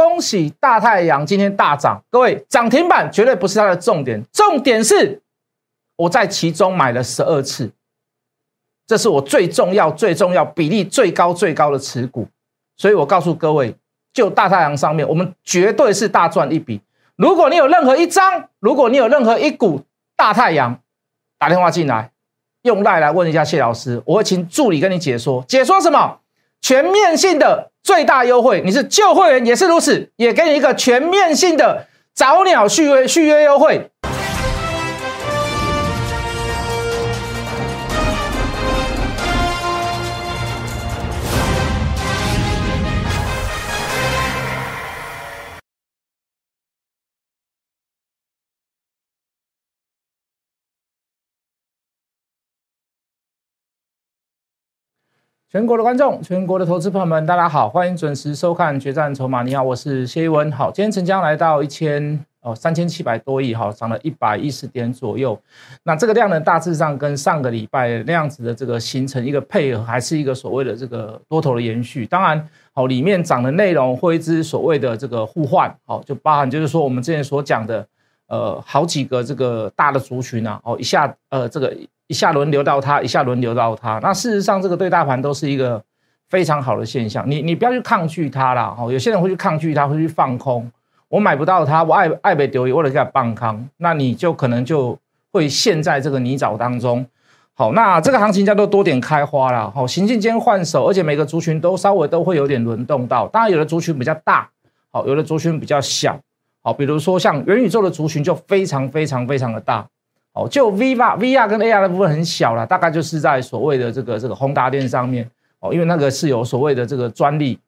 恭喜大太阳今天大涨，各位涨停板绝对不是它的重点，重点是我在其中买了十二次，这是我最重要、最重要、比例最高、最高的持股，所以我告诉各位，就大太阳上面，我们绝对是大赚一笔。如果你有任何一张，如果你有任何一股大太阳，打电话进来，用赖来问一下谢老师，我会请助理跟你解说，解说什么？全面性的最大优惠，你是旧会员也是如此，也给你一个全面性的早鸟续约续约优惠。全国的观众，全国的投资朋友们，大家好，欢迎准时收看《决战筹码》。你好，我是谢一文。好，今天成交来到一千哦三千七百多亿，好，涨了一百一十点左右。那这个量呢，大致上跟上个礼拜那样子的这个形成一个配合，还是一个所谓的这个多头的延续。当然，好，里面涨的内容会之所谓的这个互换，好，就包含就是说我们之前所讲的，呃，好几个这个大的族群啊，哦，一下呃这个。一下轮流到它，一下轮流到它。那事实上，这个对大盘都是一个非常好的现象。你你不要去抗拒它啦。哦，有些人会去抗拒它，会去放空。我买不到它，我爱爱被丢，为了给它放空，那你就可能就会陷在这个泥沼当中。好，那这个行情叫做多点开花啦。好，行进间换手，而且每个族群都稍微都会有点轮动到。当然，有的族群比较大，好，有的族群比较小。好，比如说像元宇宙的族群就非常非常非常的大。哦，就 V R V R 跟 A R 的部分很小了，大概就是在所谓的这个这个宏达电上面哦，因为那个是有所谓的这个专利。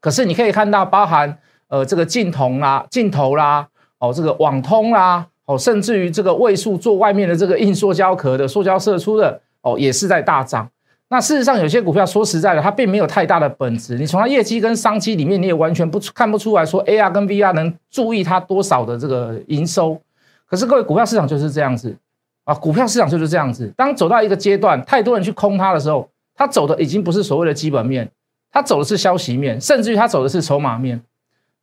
可是你可以看到，包含呃这个镜头啦、镜头啦，哦这个网通啦，哦甚至于这个位数做外面的这个硬塑胶壳的塑胶射出的哦，也是在大涨。那事实上有些股票说实在的，它并没有太大的本质，你从它业绩跟商机里面，你也完全不出看不出来说 A R 跟 V R 能注意它多少的这个营收。可是各位，股票市场就是这样子啊！股票市场就是这样子。当走到一个阶段，太多人去空它的时候，它走的已经不是所谓的基本面，它走的是消息面，甚至于它走的是筹码面。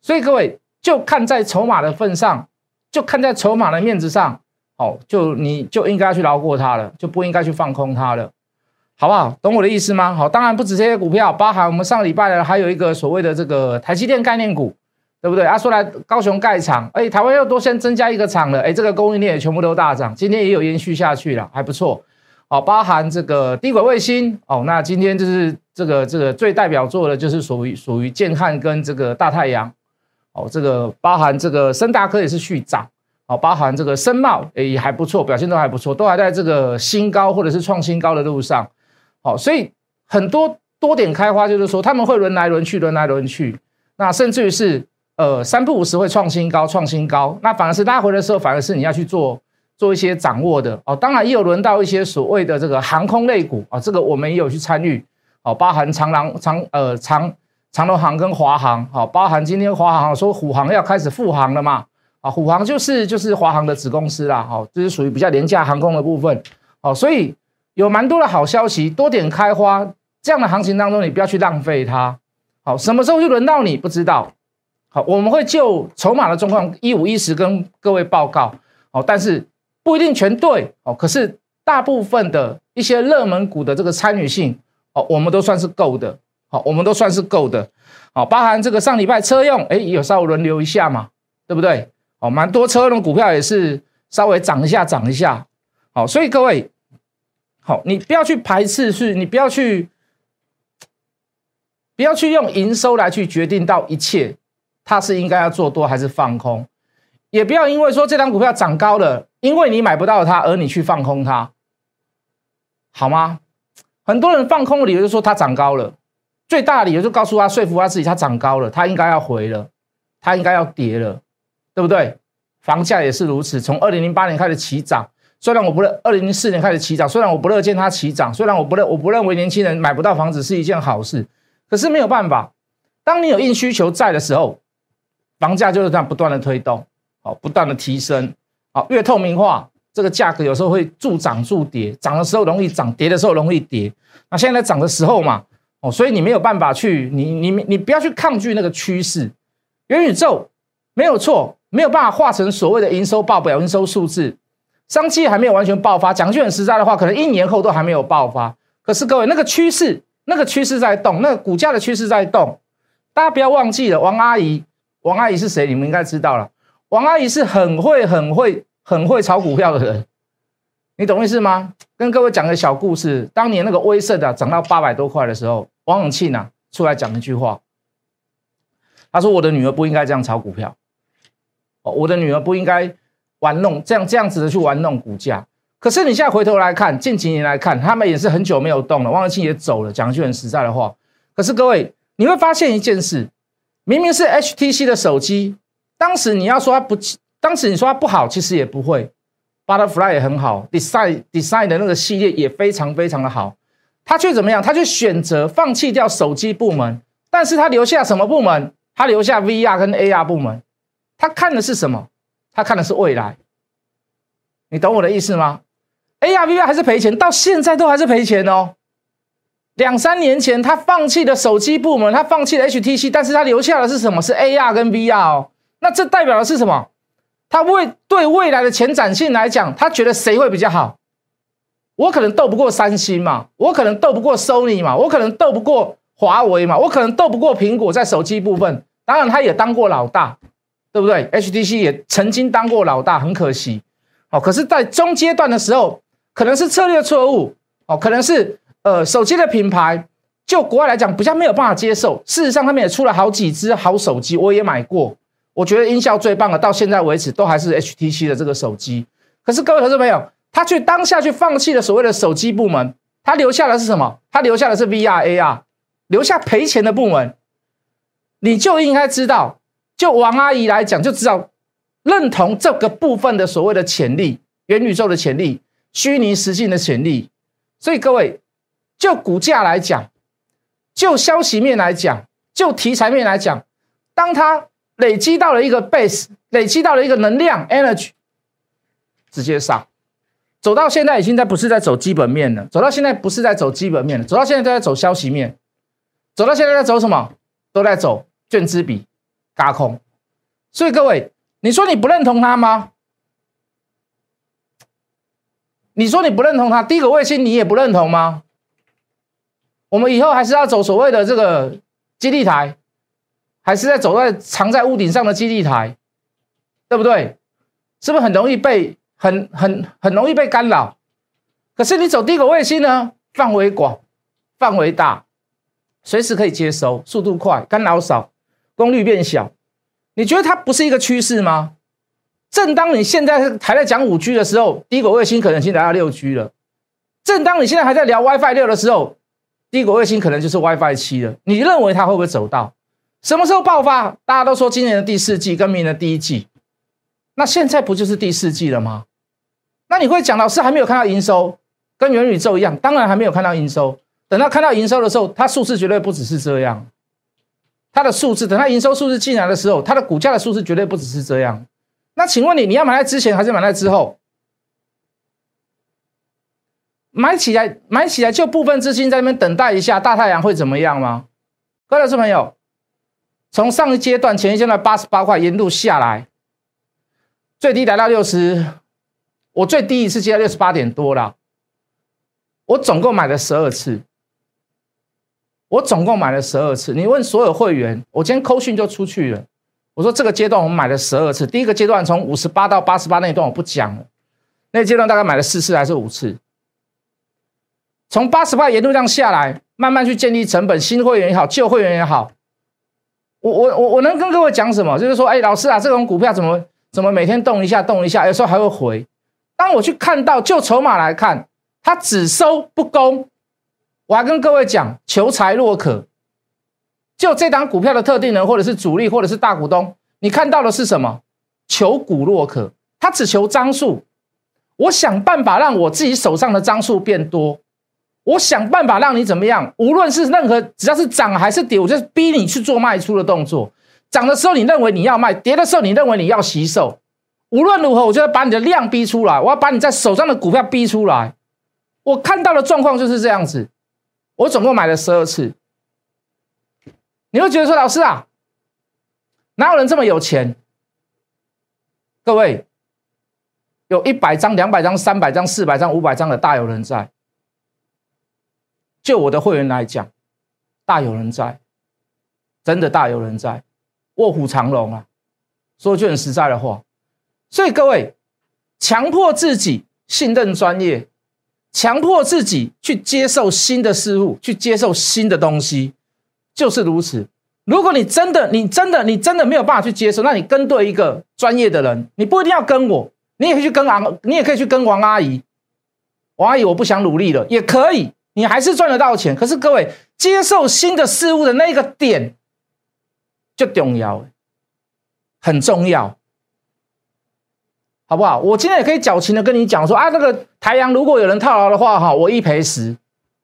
所以各位，就看在筹码的份上，就看在筹码的面子上，哦，就你就应该去饶过它了，就不应该去放空它了，好不好？懂我的意思吗？好，当然不止这些股票，包含我们上礼拜的还有一个所谓的这个台积电概念股。对不对？啊，说来高雄盖厂，哎，台湾又多先增加一个厂了，哎，这个供应链也全部都大涨，今天也有延续下去了，还不错。哦，包含这个低轨卫星，哦，那今天就是这个这个最代表作的，就是属于属于建汉跟这个大太阳，哦，这个包含这个深大科也是续涨，哦，包含这个深茂，哎，也还不错，表现都还不错，都还在这个新高或者是创新高的路上，好，所以很多多点开花，就是说他们会轮来轮去，轮来轮去，那甚至于是。呃，三不五时会创新高，创新高，那反而是拉回的时候，反而是你要去做做一些掌握的。哦。当然也有轮到一些所谓的这个航空类股啊，这个我们也有去参与。哦，包含长廊长呃长长龙航跟华航，好，包含今天华航说虎航要开始复航了嘛，啊，虎航就是就是华航的子公司啦，好，这是属于比较廉价航空的部分，好，所以有蛮多的好消息，多点开花，这样的行情当中，你不要去浪费它，好，什么时候就轮到你不知道。好，我们会就筹码的状况一五一十跟各位报告。好，但是不一定全对。哦，可是大部分的一些热门股的这个参与性，哦，我们都算是够的。好，我们都算是够的。好，包含这个上礼拜车用，哎，有稍微轮流一下嘛，对不对？哦，蛮多车用股票也是稍微涨一下，涨一下。好，所以各位，好，你不要去排斥，是，你不要去，不要去用营收来去决定到一切。它是应该要做多还是放空？也不要因为说这张股票涨高了，因为你买不到它而你去放空它，好吗？很多人放空的理由就说它涨高了，最大的理由就告诉他说服他自己它涨高了，它应该要回了，它应该要跌了，对不对？房价也是如此，从二零零八年开始起涨，虽然我不认二零零四年开始起涨，虽然我不乐见它起涨，虽然我不认我不认为年轻人买不到房子是一件好事，可是没有办法，当你有硬需求在的时候。房价就是这样不断的推动，好，不断的提升，好，越透明化，这个价格有时候会助涨助跌，涨的时候容易涨，跌的时候容易跌。那现在涨的时候嘛，哦，所以你没有办法去，你你你不要去抗拒那个趋势，元宇宙没有错，没有办法化成所谓的营收报表、营收数字，商机还没有完全爆发。讲句很实在的话，可能一年后都还没有爆发。可是各位，那个趋势，那个趋势在动，那个股价的趋势在动。大家不要忘记了，王阿姨，王阿姨是谁？你们应该知道了。王阿姨是很会、很会、很会炒股票的人，你懂意思吗？跟各位讲个小故事，当年那个威盛的涨到八百多块的时候，王永庆啊出来讲一句话，他说：“我的女儿不应该这样炒股票，哦，我的女儿不应该玩弄这样这样子的去玩弄股价。”可是你现在回头来看，近几年来看，他们也是很久没有动了，王永庆也走了。讲一句很实在的话，可是各位。你会发现一件事，明明是 HTC 的手机，当时你要说它不，当时你说它不好，其实也不会。Butterfly 也很好，Design Design 的那个系列也非常非常的好，他却怎么样？他却选择放弃掉手机部门，但是他留下什么部门？他留下 VR 跟 AR 部门。他看的是什么？他看的是未来。你懂我的意思吗？AR VR 还是赔钱，到现在都还是赔钱哦。两三年前，他放弃了手机部门，他放弃了 HTC，但是他留下的是什么？是 AR 跟 VR 哦。那这代表的是什么？他为对未来的前瞻性来讲，他觉得谁会比较好？我可能斗不过三星嘛，我可能斗不过 Sony 嘛，我可能斗不过华为嘛，我可能斗不过苹果在手机部分。当然，他也当过老大，对不对？HTC 也曾经当过老大，很可惜哦。可是，在中阶段的时候，可能是策略错误哦，可能是。呃，手机的品牌，就国外来讲，比较没有办法接受。事实上，他们也出了好几只好手机，我也买过。我觉得音效最棒的，到现在为止都还是 HTC 的这个手机。可是各位投资朋友，他去当下去放弃了所谓的手机部门，他留下的是什么？他留下的是 VR、AR，留下赔钱的部门。你就应该知道，就王阿姨来讲，就知道认同这个部分的所谓的潜力，元宇宙的潜力，虚拟实境的潜力。所以各位。就股价来讲，就消息面来讲，就题材面来讲，当它累积到了一个 base，累积到了一个能量 energy，直接上，走到现在已经在不是在走基本面了，走到现在不是在走基本面了，走到现在都在走消息面，走到现在在走什么？都在走券资比嘎空。所以各位，你说你不认同它吗？你说你不认同它，第一个卫星你也不认同吗？我们以后还是要走所谓的这个基地台，还是在走在藏在屋顶上的基地台，对不对？是不是很容易被很很很容易被干扰？可是你走低轨卫星呢，范围广，范围大，随时可以接收，速度快，干扰少，功率变小。你觉得它不是一个趋势吗？正当你现在还在讲五 G 的时候，低轨卫星可能已经来到六 G 了。正当你现在还在聊 WiFi 六的时候，低轨卫星可能就是 WiFi 七了，你认为它会不会走到什么时候爆发？大家都说今年的第四季跟明年的第一季，那现在不就是第四季了吗？那你会讲老师还没有看到营收，跟元宇宙一样，当然还没有看到营收。等到看到营收的时候，它数字绝对不只是这样，它的数字等它营收数字进来的时候，它的股价的数字绝对不只是这样。那请问你，你要买在之前还是买在之后？买起来，买起来就部分资金在那边等待一下，大太阳会怎么样吗？各位老师朋友，从上一阶段前一阶段八十八块沿路下来，最低来到六十，我最低一次接到六十八点多了。我总共买了十二次，我总共买了十二次。你问所有会员，我今天扣讯就出去了。我说这个阶段我们买了十二次，第一个阶段从五十八到八十八那一段我不讲了，那阶段大概买了四次还是五次？从八十块沿路这样下来，慢慢去建立成本，新会员也好，旧会员也好，我我我我能跟各位讲什么？就是说，哎，老师啊，这种股票怎么怎么每天动一下动一下，有时候还会回。当我去看到就筹码来看，它只收不攻，我还跟各位讲，求财若渴，就这档股票的特定人，或者是主力，或者是大股东，你看到的是什么？求股若渴，他只求张数，我想办法让我自己手上的张数变多。我想办法让你怎么样？无论是任何，只要是涨还是跌，我就逼你去做卖出的动作。涨的时候你认为你要卖，跌的时候你认为你要吸售。无论如何，我就要把你的量逼出来，我要把你在手上的股票逼出来。我看到的状况就是这样子。我总共买了十二次。你会觉得说，老师啊，哪有人这么有钱？各位，有一百张、两百张、三百张、四百张、五百张的大有人在。就我的会员来讲，大有人在，真的大有人在，卧虎藏龙啊！说句很实在的话，所以各位，强迫自己信任专业，强迫自己去接受新的事物，去接受新的东西，就是如此。如果你真的、你真的、你真的没有办法去接受，那你跟对一个专业的人，你不一定要跟我，你也可以去跟王，你也可以去跟王阿姨。王阿姨，我不想努力了，也可以，你还是赚得到钱。可是各位，接受新的事物的那个点就重要。很重要，好不好？我今天也可以矫情的跟你讲说啊，那个台阳如果有人套牢的话，哈，我一赔十，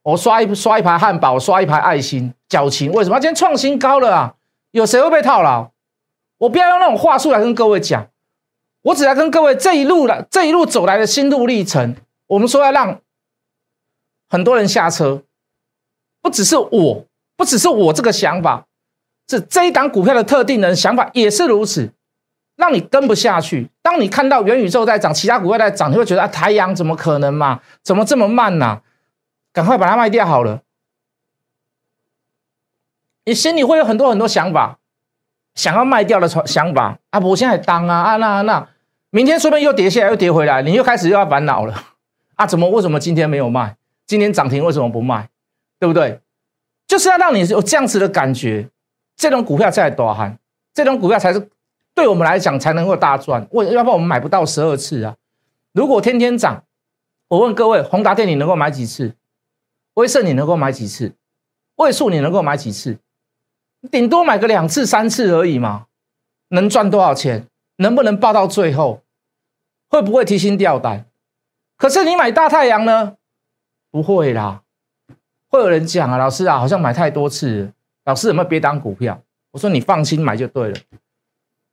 我刷一刷一排汉堡，刷一排爱心，矫情。为什么？今天创新高了啊，有谁会被套牢？我不要用那种话术来跟各位讲，我只来跟各位这一路的这一路走来的心路历程。我们说要让很多人下车，不只是我，不只是我这个想法。是这一档股票的特定人想法也是如此，让你跟不下去。当你看到元宇宙在涨，其他股票在涨，你会觉得啊，太阳怎么可能嘛？怎么这么慢呢？赶快把它卖掉好了。你心里会有很多很多想法，想要卖掉的想法啊！我现在当啊啊那那，明天说不定又跌下来又跌回来，你又开始又要烦恼了啊！怎么为什么今天没有卖？今天涨停为什么不卖？对不对？就是要让你有这样子的感觉。这种股票才多喊，这种股票才是对我们来讲才能够大赚。为要不然我们买不到十二次啊！如果天天涨，我问各位，宏达电你能够买几次？威盛你能够买几次？位数你能够买几次？顶多买个两次三次而已嘛，能赚多少钱？能不能报到最后？会不会提心吊胆？可是你买大太阳呢？不会啦，会有人讲啊，老师啊，好像买太多次。老师有没有别当股票？我说你放心买就对了，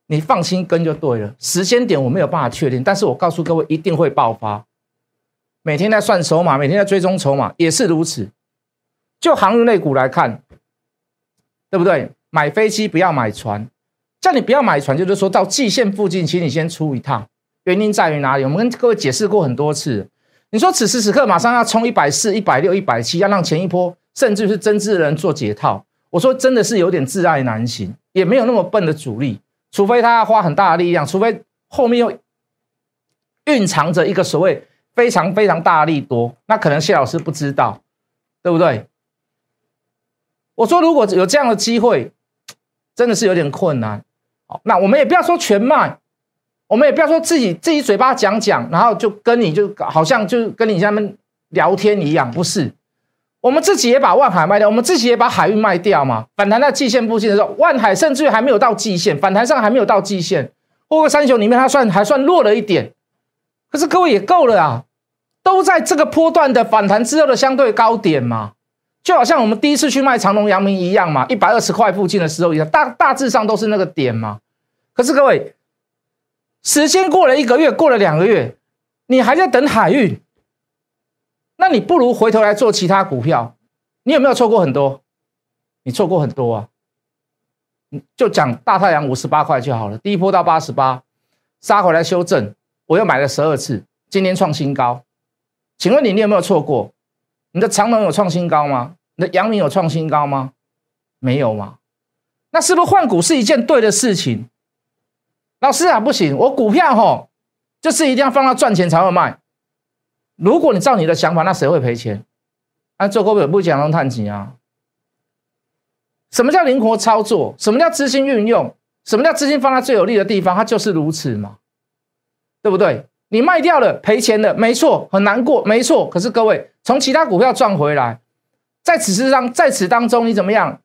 你放心跟就对了。时间点我没有办法确定，但是我告诉各位一定会爆发。每天在算筹码，每天在追踪筹码也是如此。就航运类股来看，对不对？买飞机不要买船，叫你不要买船，就是说到季线附近，请你先出一趟。原因在于哪里？我们跟各位解释过很多次。你说此时此刻马上要冲一百四、一百六、一百七，要让前一波甚至是真挚的人做解套。我说真的是有点自爱难行，也没有那么笨的主力，除非他要花很大的力量，除非后面又蕴藏着一个所谓非常非常大力多，那可能谢老师不知道，对不对？我说如果有这样的机会，真的是有点困难。好，那我们也不要说全卖，我们也不要说自己自己嘴巴讲讲，然后就跟你就好像就跟你下面聊天一样，不是。我们自己也把万海卖掉，我们自己也把海运卖掉嘛。反弹在季线附近的时候，万海甚至于还没有到季线，反弹上还没有到季线。货柜三雄里面，它算还算弱了一点，可是各位也够了啊，都在这个波段的反弹之后的相对高点嘛，就好像我们第一次去卖长隆、阳明一样嘛，一百二十块附近的时候一样，大大致上都是那个点嘛。可是各位，时间过了一个月，过了两个月，你还在等海运。那你不如回头来做其他股票，你有没有错过很多？你错过很多啊！你就讲大太阳五十八块就好了，第一波到八十八，杀回来修正，我又买了十二次，今天创新高。请问你，你有没有错过？你的长隆有创新高吗？你的阳明有创新高吗？没有吗？那是不是换股是一件对的事情？老师啊，不行，我股票吼，就是一定要放到赚钱才会卖。如果你照你的想法，那谁会赔钱？啊，做股票不讲用探钱啊？什么叫灵活操作？什么叫资金运用？什么叫资金放在最有利的地方？它就是如此嘛，对不对？你卖掉了赔钱了，没错，很难过，没错。可是各位，从其他股票赚回来，在此之上，在此当中，你怎么样？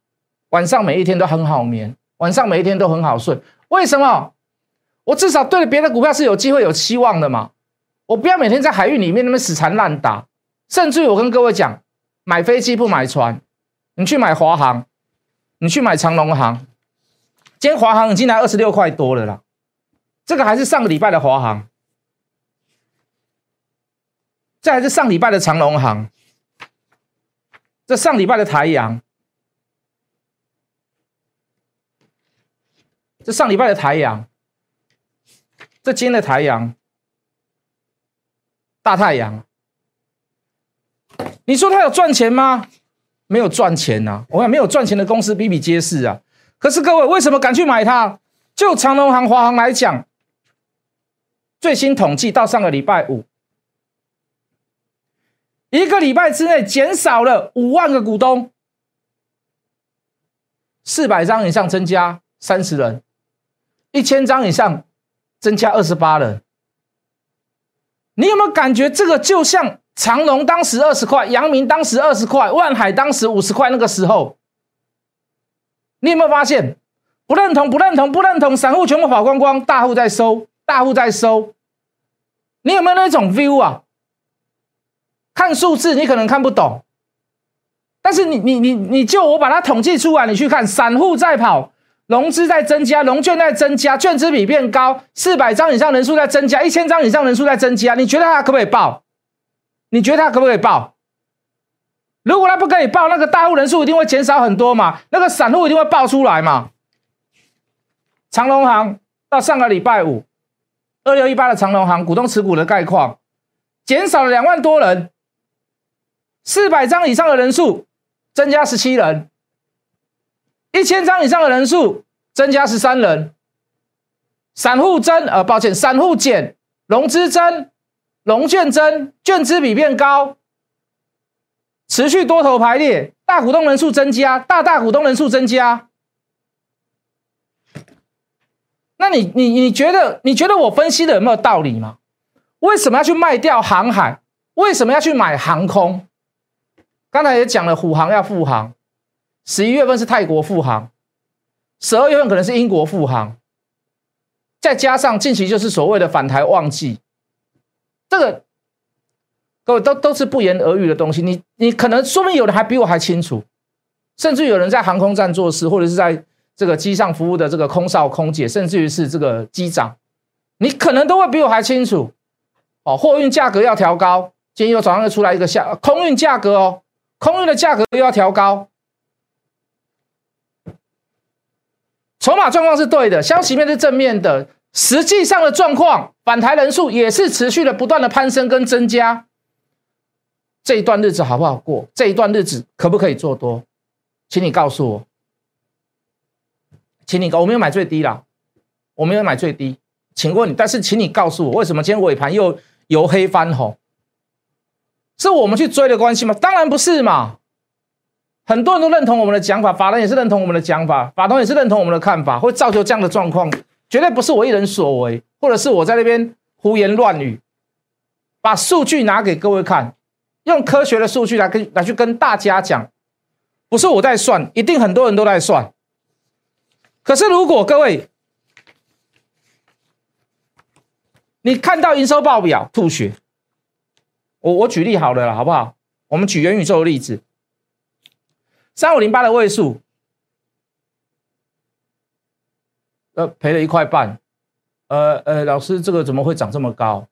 晚上每一天都很好眠，晚上每一天都很好睡。为什么？我至少对别的股票是有机会、有期望的嘛。我不要每天在海域里面那么死缠烂打，甚至我跟各位讲，买飞机不买船，你去买华航，你去买长龙航，今天华航已经来二十六块多了啦，这个还是上个礼拜的华航，这还是上礼拜的长龙航，这上礼拜的台阳，这上礼拜的台阳，这今天的台阳，大太阳，你说它有赚钱吗？没有赚钱呐！我讲没有赚钱的公司比比皆是啊。可是各位为什么敢去买它？就长隆行、华航来讲，最新统计到上个礼拜五，一个礼拜之内减少了五万个股东，四百张以上增加三十人，一千张以上增加二十八人。你有没有感觉这个就像？长隆当时二十块，阳明当时二十块，万海当时五十块。那个时候，你有没有发现？不认同，不认同，不认同，散户全部跑光光，大户在收，大户在收。你有没有那种 view 啊？看数字你可能看不懂，但是你你你你就我把它统计出来，你去看，散户在跑，融资在增加，融券在增加，券资比变高，四百张以上人数在增加，一千张以上人数在增加。你觉得它可不可以报？你觉得他可不可以报？如果他不可以报，那个大户人数一定会减少很多嘛？那个散户一定会爆出来嘛？长隆行到上个礼拜五，二六一八的长隆行股东持股的概况减少了两万多人，四百张以上的人数增加十七人，一千张以上的人数增加十三人，散户增呃，抱歉，散户减，融资增。龙券增，券资比变高，持续多头排列，大股东人数增加，大大股东人数增加。那你你你觉得你觉得我分析的有没有道理吗？为什么要去卖掉航海？为什么要去买航空？刚才也讲了，虎航要复航，十一月份是泰国复航，十二月份可能是英国复航，再加上近期就是所谓的反台旺季。这个各位都都是不言而喻的东西，你你可能说明有人还比我还清楚，甚至有人在航空站做事，或者是在这个机上服务的这个空少、空姐，甚至于是这个机长，你可能都会比我还清楚。哦，货运价格要调高，今天又早上又出来一个下空运价格哦，空运的价格又要调高，筹码状况是对的，消息面是正面的。实际上的状况，反台人数也是持续的不断的攀升跟增加。这一段日子好不好过？这一段日子可不可以做多？请你告诉我，请你告，我没有买最低啦，我没有买最低，请问你，但是请你告诉我，为什么今天尾盘又由黑翻红？是我们去追的关系吗？当然不是嘛。很多人都认同我们的讲法，法人也是认同我们的讲法，法通也是认同我们的看法，会造就这样的状况。绝对不是我一人所为，或者是我在那边胡言乱语，把数据拿给各位看，用科学的数据来跟来去跟大家讲，不是我在算，一定很多人都在算。可是如果各位你看到营收报表吐血，我我举例好了，好不好？我们举元宇宙的例子，三五零八的位数。呃，赔了一块半，呃呃，老师，这个怎么会涨这么高？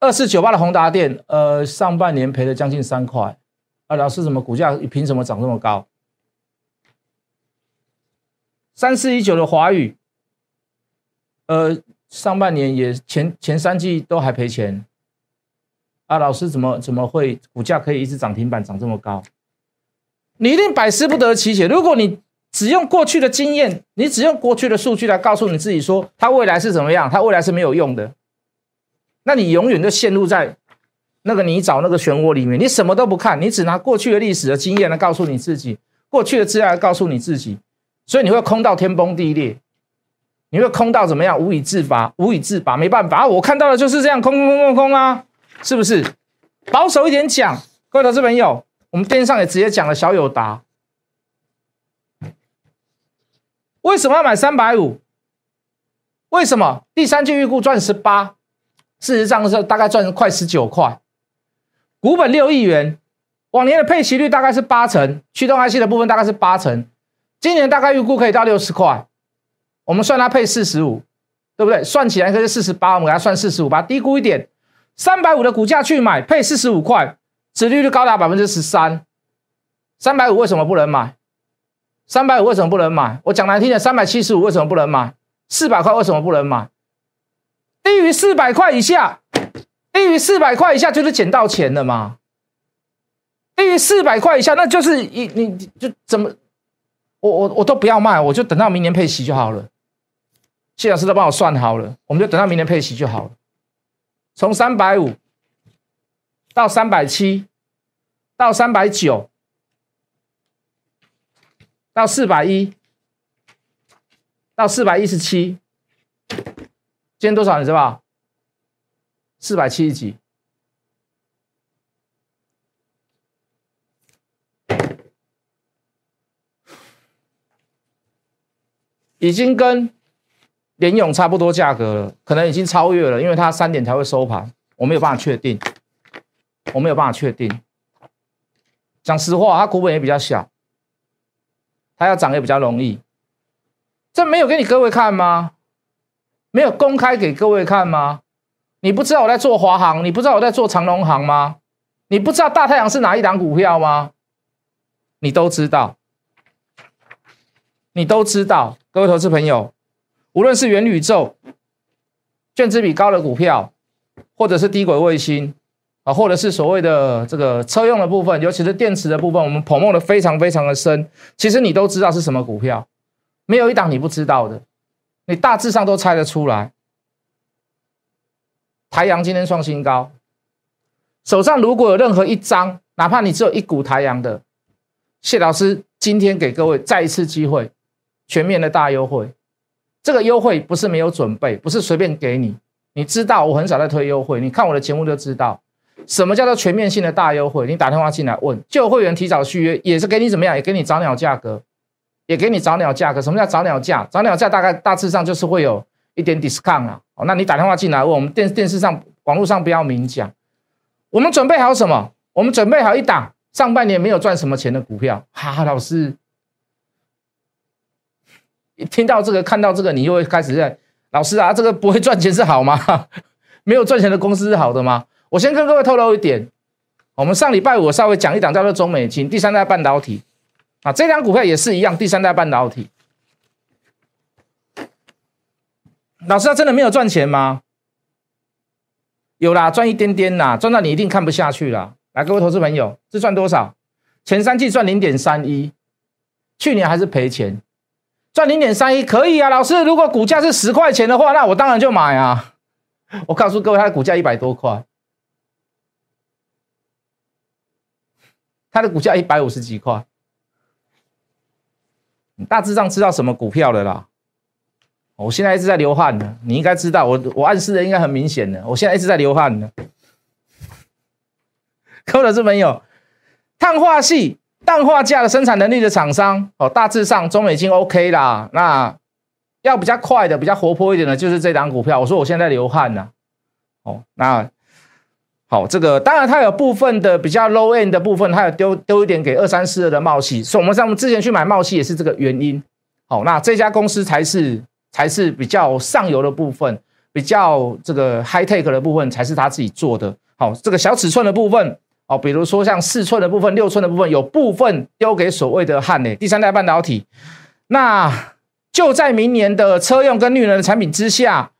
二四九八的宏达电，呃，上半年赔了将近三块，啊，老师，怎么股价凭什么涨这么高？三四一九的华宇，呃，上半年也前前三季都还赔钱，啊，老师，怎么怎么会股价可以一直涨停板涨这么高？你一定百思不得其解。如果你只用过去的经验，你只用过去的数据来告诉你自己说它未来是怎么样，它未来是没有用的，那你永远就陷入在那个泥沼、那个漩涡里面。你什么都不看，你只拿过去的历史的经验来告诉你自己，过去的资料来告诉你自己，所以你会空到天崩地裂，你会空到怎么样？无以自拔，无以自拔，没办法。我看到的就是这样，空空空空空啊，是不是？保守一点讲，各位投资朋友。我们电视上也直接讲了小友达，为什么要买三百五？为什么第三季预估赚十八？事实上是大概赚快十九块，股本六亿元，往年的配息率大概是八成，驱动 IC 的部分大概是八成，今年大概预估可以到六十块，我们算它配四十五，对不对？算起来可是四十八，我们给它算四十五，把低估一点，三百五的股价去买配四十五块。殖利率高达百分之十三，三百五为什么不能买？三百五为什么不能买？我讲难听的，三百七十五为什么不能买？四百块为什么不能买？低于四百块以下，低于四百块以下就是捡到钱了嘛？低于四百块以下，那就是一你就怎么，我我我都不要卖，我就等到明年配息就好了。谢老师都帮我算好了，我们就等到明年配息就好了。从三百五到三百七，到三百九，到四百一，到四百一十七，今天多少你知道？四百七十几，已经跟。联勇差不多价格了，可能已经超越了，因为它三点才会收盘，我没有办法确定，我没有办法确定。讲实话，它股本也比较小，它要涨也比较容易。这没有给你各位看吗？没有公开给各位看吗？你不知道我在做华航，你不知道我在做长隆航吗？你不知道大太阳是哪一档股票吗？你都知道，你都知道，各位投资朋友。无论是元宇宙、卷资比高的股票，或者是低轨卫星啊，或者是所谓的这个车用的部分，尤其是电池的部分，我们捧梦的非常非常的深。其实你都知道是什么股票，没有一档你不知道的，你大致上都猜得出来。台阳今天创新高，手上如果有任何一张，哪怕你只有一股台阳的，谢老师今天给各位再一次机会，全面的大优惠。这个优惠不是没有准备，不是随便给你。你知道我很少在推优惠，你看我的节目就知道什么叫做全面性的大优惠。你打电话进来问，旧会员提早续约也是给你怎么样？也给你早鸟价格，也给你早鸟价格。什么叫早鸟价？早鸟价大概大致上就是会有一点 discount 啊。哦，那你打电话进来问，我们电电视上、网络上不要明讲。我们准备好什么？我们准备好一档上半年没有赚什么钱的股票。哈，老师。听到这个，看到这个，你就会开始在老师啊，这个不会赚钱是好吗？没有赚钱的公司是好的吗？我先跟各位透露一点，我们上礼拜五稍微讲一档叫做中美金第三代半导体啊，这张股票也是一样，第三代半导体。老师，他真的没有赚钱吗？有啦，赚一点点啦，赚到你一定看不下去了。来，各位投资朋友，这赚多少？前三季赚零点三一，去年还是赔钱。赚零点三一可以啊，老师，如果股价是十块钱的话，那我当然就买啊。我告诉各位，它的股价一百多块，它的股价一百五十几块，你大致上知道什么股票的啦。我现在一直在流汗呢，你应该知道，我我暗示的应该很明显的，我现在一直在流汗呢。各位投资朋友，碳化系。氮化镓的生产能力的厂商哦，大致上中美金 OK 啦。那要比较快的、比较活泼一点的，就是这档股票。我说我现在流汗了哦。那好，这个当然它有部分的比较 low end 的部分，它有丢丢一点给二三四二的茂系。所以我们在我们之前去买茂系也是这个原因。好，那这家公司才是才是比较上游的部分，比较这个 high tech 的部分才是他自己做的。好，这个小尺寸的部分。哦，比如说像四寸的部分、六寸的部分，有部分丢给所谓的汉磊第三代半导体。那就在明年的车用跟绿能的产品之下，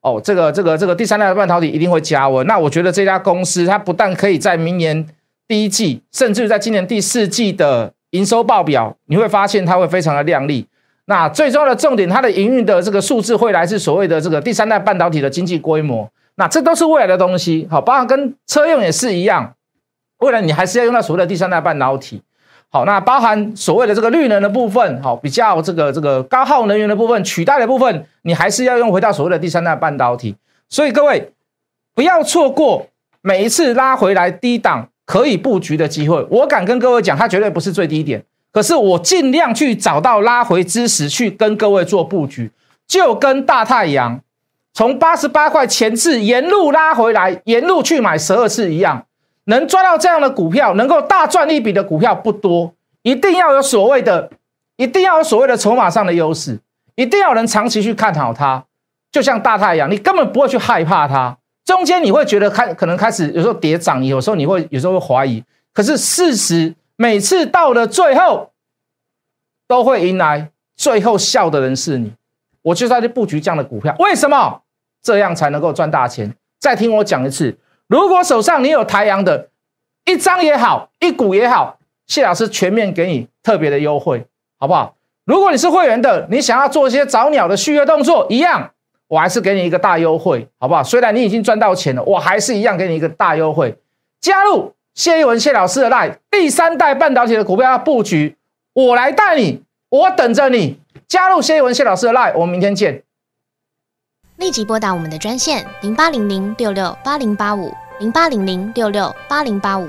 哦，这个这个这个第三代半导体一定会加温。那我觉得这家公司它不但可以在明年第一季，甚至在今年第四季的营收报表，你会发现它会非常的亮丽。那最重要的重点，它的营运的这个数字会来自所谓的这个第三代半导体的经济规模。那这都是未来的东西，好，包括跟车用也是一样。未来你还是要用到所谓的第三代半导体，好，那包含所谓的这个绿能的部分，好，比较这个这个高耗能源的部分，取代的部分，你还是要用回到所谓的第三代半导体。所以各位不要错过每一次拉回来低档可以布局的机会。我敢跟各位讲，它绝对不是最低点，可是我尽量去找到拉回之时去跟各位做布局，就跟大太阳从八十八块前次沿路拉回来，沿路去买十二次一样。能抓到这样的股票，能够大赚一笔的股票不多，一定要有所谓的，一定要有所谓的筹码上的优势，一定要能长期去看好它。就像大太阳，你根本不会去害怕它。中间你会觉得开可能开始有时候跌涨，有时候你会有时候会怀疑。可是事实每次到了最后，都会迎来最后笑的人是你。我就在这布局这样的股票，为什么这样才能够赚大钱？再听我讲一次，如果手上你有台阳的一张也好，一股也好，谢老师全面给你特别的优惠，好不好？如果你是会员的，你想要做一些早鸟的续约动作，一样，我还是给你一个大优惠，好不好？虽然你已经赚到钱了，我还是一样给你一个大优惠。加入谢一文谢老师的 Lie，第三代半导体的股票要布局，我来带你，我等着你。加入谢一文谢老师的 Lie，我们明天见。立即拨打我们的专线零八零零六六八零八五零八零零六六八零八五